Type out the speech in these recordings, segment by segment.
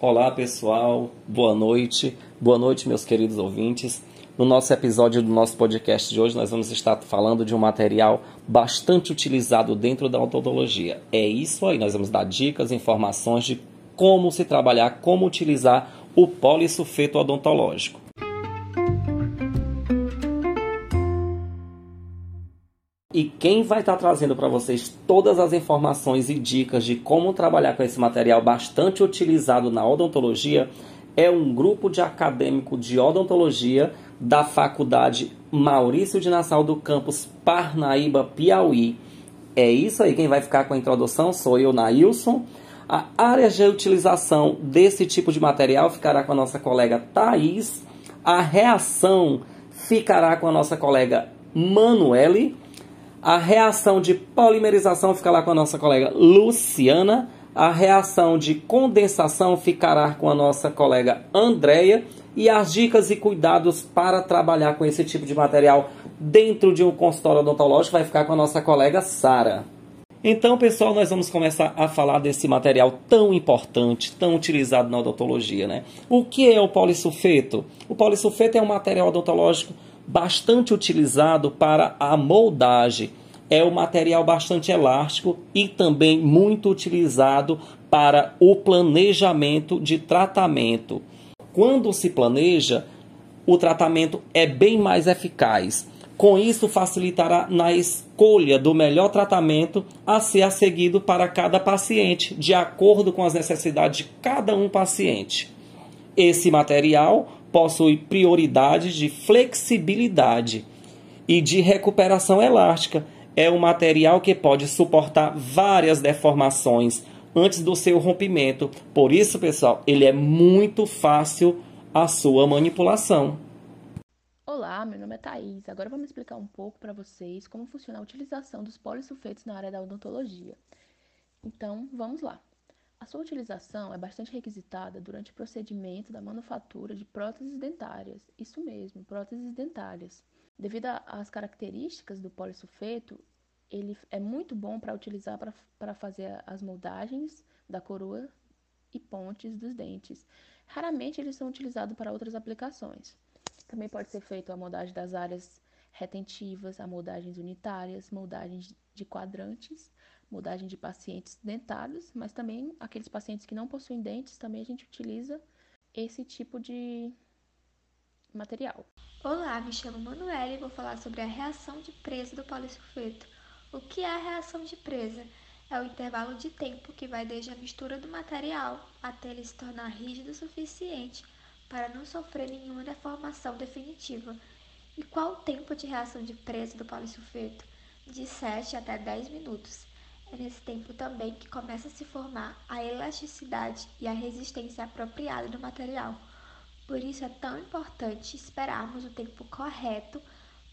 Olá pessoal, boa noite, boa noite meus queridos ouvintes. No nosso episódio do nosso podcast de hoje, nós vamos estar falando de um material bastante utilizado dentro da odontologia. É isso aí, nós vamos dar dicas, informações de como se trabalhar, como utilizar o polissulfeto odontológico. E quem vai estar trazendo para vocês todas as informações e dicas de como trabalhar com esse material bastante utilizado na odontologia é um grupo de acadêmico de odontologia da Faculdade Maurício de Nassau do campus Parnaíba, Piauí. É isso aí, quem vai ficar com a introdução sou eu, Nailson. A área de utilização desse tipo de material ficará com a nossa colega Thaís. A reação ficará com a nossa colega Manuele a reação de polimerização ficará com a nossa colega Luciana. A reação de condensação ficará com a nossa colega Andreia. E as dicas e cuidados para trabalhar com esse tipo de material dentro de um consultório odontológico vai ficar com a nossa colega Sara. Então, pessoal, nós vamos começar a falar desse material tão importante, tão utilizado na odontologia, né? O que é o polissulfeto? O polissulfeto é um material odontológico bastante utilizado para a moldagem. É um material bastante elástico e também muito utilizado para o planejamento de tratamento. Quando se planeja, o tratamento é bem mais eficaz. Com isso, facilitará na escolha do melhor tratamento a ser seguido para cada paciente, de acordo com as necessidades de cada um paciente. Esse material possui prioridades de flexibilidade e de recuperação elástica. É um material que pode suportar várias deformações antes do seu rompimento. Por isso, pessoal, ele é muito fácil a sua manipulação. Olá, meu nome é Thaís. Agora vamos explicar um pouco para vocês como funciona a utilização dos polissulfetos na área da odontologia. Então, vamos lá. A sua utilização é bastante requisitada durante o procedimento da manufatura de próteses dentárias. Isso mesmo, próteses dentárias. Devido às características do polissulfeto, ele é muito bom para utilizar para fazer as moldagens da coroa e pontes dos dentes. Raramente eles são utilizados para outras aplicações. Também pode ser feito a moldagem das áreas retentivas, a moldagens unitárias, moldagens de quadrantes moldagem de pacientes dentários, mas também aqueles pacientes que não possuem dentes, também a gente utiliza esse tipo de material. Olá, me chamo Manuela e vou falar sobre a reação de presa do polissulfeto. O que é a reação de presa? É o intervalo de tempo que vai desde a mistura do material até ele se tornar rígido o suficiente para não sofrer nenhuma deformação definitiva. E qual o tempo de reação de presa do polissulfeto? De 7 até 10 minutos. É nesse tempo também que começa a se formar a elasticidade e a resistência apropriada do material. Por isso é tão importante esperarmos o tempo correto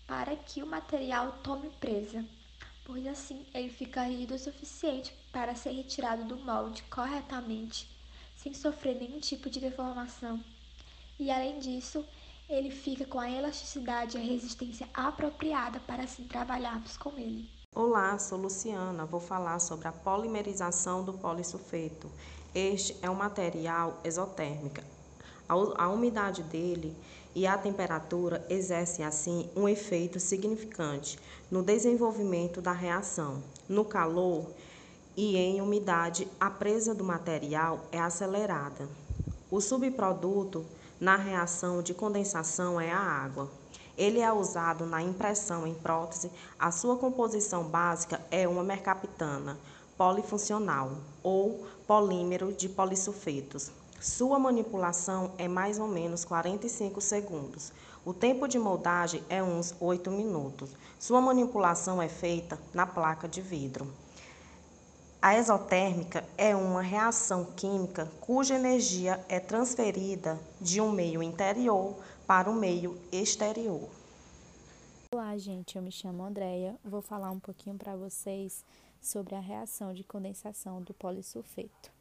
para que o material tome presa, pois assim ele fica rígido o suficiente para ser retirado do molde corretamente, sem sofrer nenhum tipo de deformação. E além disso, ele fica com a elasticidade e a resistência apropriada para assim trabalharmos com ele. Olá, sou Luciana. Vou falar sobre a polimerização do polissulfeto. Este é um material exotérmico. A umidade dele e a temperatura exercem assim um efeito significante no desenvolvimento da reação. No calor e em umidade, a presa do material é acelerada. O subproduto na reação de condensação é a água. Ele é usado na impressão em prótese. A sua composição básica é uma mercaptana polifuncional ou polímero de polissulfetos. Sua manipulação é mais ou menos 45 segundos. O tempo de moldagem é uns 8 minutos. Sua manipulação é feita na placa de vidro. A exotérmica é uma reação química cuja energia é transferida de um meio interior para o meio exterior. Olá, gente, eu me chamo Andreia. Vou falar um pouquinho para vocês sobre a reação de condensação do polissulfeto.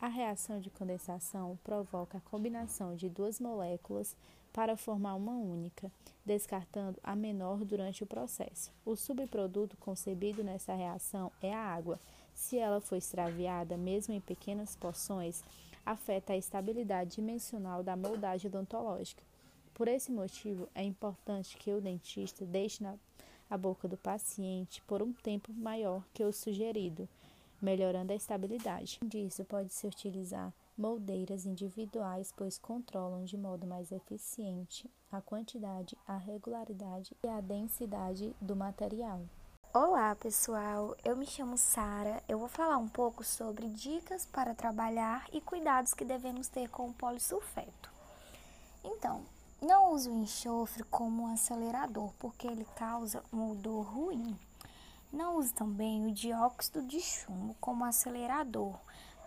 A reação de condensação provoca a combinação de duas moléculas para formar uma única, descartando a menor durante o processo. O subproduto concebido nessa reação é a água. Se ela for extraviada, mesmo em pequenas porções, afeta a estabilidade dimensional da moldagem odontológica. Por esse motivo, é importante que o dentista deixe na a boca do paciente por um tempo maior que o sugerido, melhorando a estabilidade. Disso pode-se utilizar moldeiras individuais, pois controlam de modo mais eficiente a quantidade, a regularidade e a densidade do material. Olá, pessoal. Eu me chamo Sara. Eu vou falar um pouco sobre dicas para trabalhar e cuidados que devemos ter com o polissulfeto. Então, não use o enxofre como um acelerador, porque ele causa um odor ruim. Não use também o dióxido de chumbo como acelerador,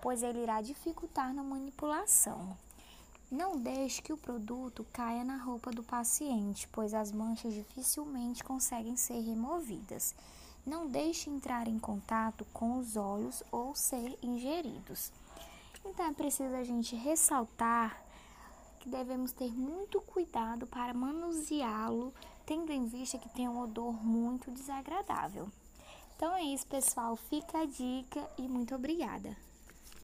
pois ele irá dificultar na manipulação. Não deixe que o produto caia na roupa do paciente, pois as manchas dificilmente conseguem ser removidas. Não deixe entrar em contato com os olhos ou ser ingeridos. Então é preciso a gente ressaltar que devemos ter muito cuidado para manuseá-lo, tendo em vista que tem um odor muito desagradável. Então é isso, pessoal. Fica a dica e muito obrigada.